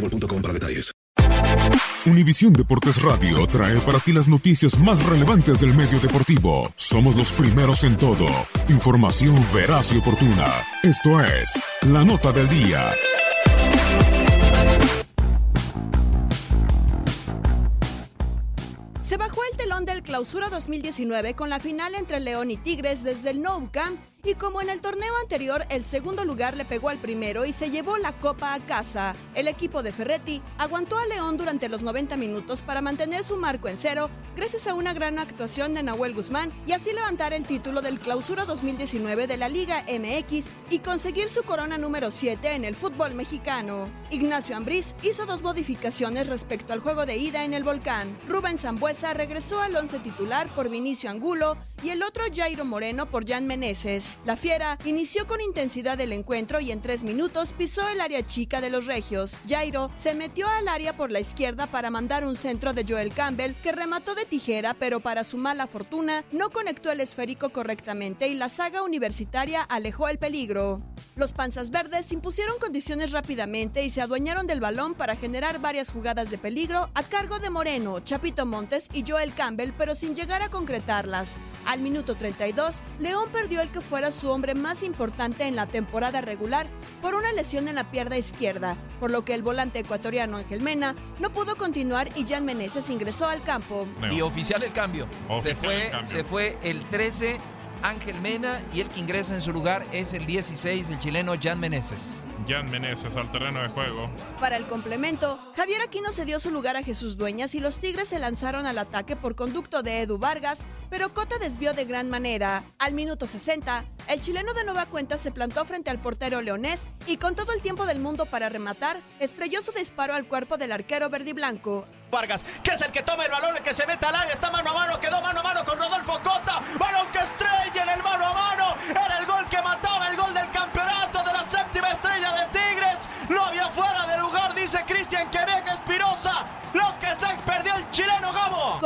boostmobile.com. Univisión Deportes Radio trae para ti las noticias más relevantes del medio deportivo. Somos los primeros en todo. Información veraz y oportuna. Esto es La Nota del Día. Se bajó el telón del Clausura 2019 con la final entre León y Tigres desde el Nou Camp y como en el torneo anterior el segundo lugar le pegó al primero y se llevó la copa a casa. El equipo de Ferretti aguantó a León durante los 90 minutos para mantener su marco en cero gracias a una gran actuación de Nahuel Guzmán y así levantar el título del Clausura 2019 de la Liga MX y conseguir su corona número 7 en el fútbol mexicano. Ignacio Ambriz hizo dos modificaciones respecto al juego de ida en el Volcán. Rubén Zambuesa regresó al once titular por Vinicio Angulo y el otro Jairo Moreno por Jan Meneses. La Fiera inició con intensidad el encuentro y en tres minutos pisó el área chica de los Regios. Jairo se metió al área por la izquierda para mandar un centro de Joel Campbell que remató de tijera, pero para su mala fortuna no conectó el esférico correctamente y la saga universitaria alejó el peligro. Los panzas verdes impusieron condiciones rápidamente y se adueñaron del balón para generar varias jugadas de peligro a cargo de Moreno, Chapito Montes y Joel Campbell, pero sin llegar a concretarlas. Al minuto 32, León perdió el que fuera su hombre más importante en la temporada regular por una lesión en la pierna izquierda, por lo que el volante ecuatoriano Ángel Mena no pudo continuar y Jan Meneses ingresó al campo. Y oficial el cambio. se fue, el cambio. se fue el 13 Ángel Mena y el que ingresa en su lugar es el 16 el chileno Jan Meneses. Jan Meneses al terreno de juego. Para el complemento, Javier Aquino cedió su lugar a Jesús Dueñas y los Tigres se lanzaron al ataque por conducto de Edu Vargas, pero Cota desvió de gran manera. Al minuto 60, el chileno de nueva cuenta se plantó frente al portero leonés y con todo el tiempo del mundo para rematar, estrelló su disparo al cuerpo del arquero verdiblanco. Vargas, que es el que toma el balón, el que se mete al área, está mano a mano, quedó mano a mano con Rodolfo Cota, balón que estrella en el mano a mano, era el gol que mataba, el gol del campeonato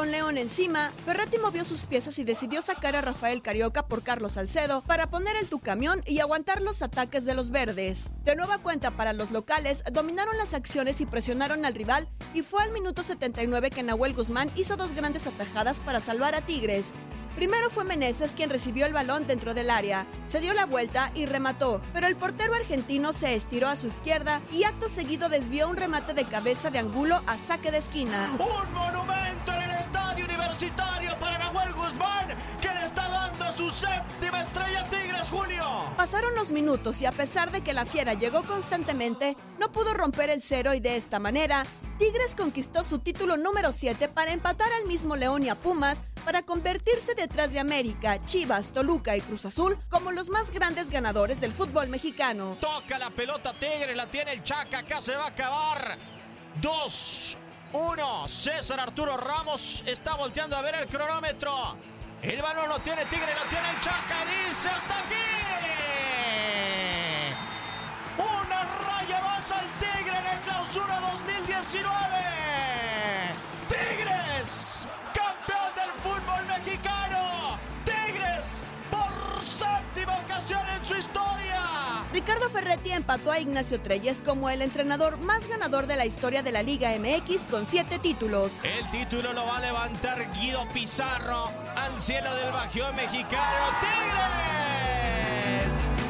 Con León encima, Ferretti movió sus piezas y decidió sacar a Rafael Carioca por Carlos Salcedo para poner el tu camión y aguantar los ataques de los verdes. De nueva cuenta para los locales, dominaron las acciones y presionaron al rival y fue al minuto 79 que Nahuel Guzmán hizo dos grandes atajadas para salvar a Tigres. Primero fue Meneses quien recibió el balón dentro del área, se dio la vuelta y remató, pero el portero argentino se estiró a su izquierda y acto seguido desvió un remate de cabeza de Angulo a saque de esquina. Un los minutos y a pesar de que la fiera llegó constantemente, no pudo romper el cero y de esta manera, Tigres conquistó su título número 7 para empatar al mismo León y a Pumas para convertirse detrás de América, Chivas, Toluca y Cruz Azul como los más grandes ganadores del fútbol mexicano. Toca la pelota Tigres, la tiene el Chaca, acá se va a acabar. Dos, uno. César Arturo Ramos está volteando a ver el cronómetro. El balón lo tiene Tigre, lo tiene el Chaca, dice hasta aquí. Ricardo Ferretti empató a Ignacio Treyes como el entrenador más ganador de la historia de la Liga MX con siete títulos. El título lo va a levantar Guido Pizarro al cielo del Bajío mexicano. ¡Tigres!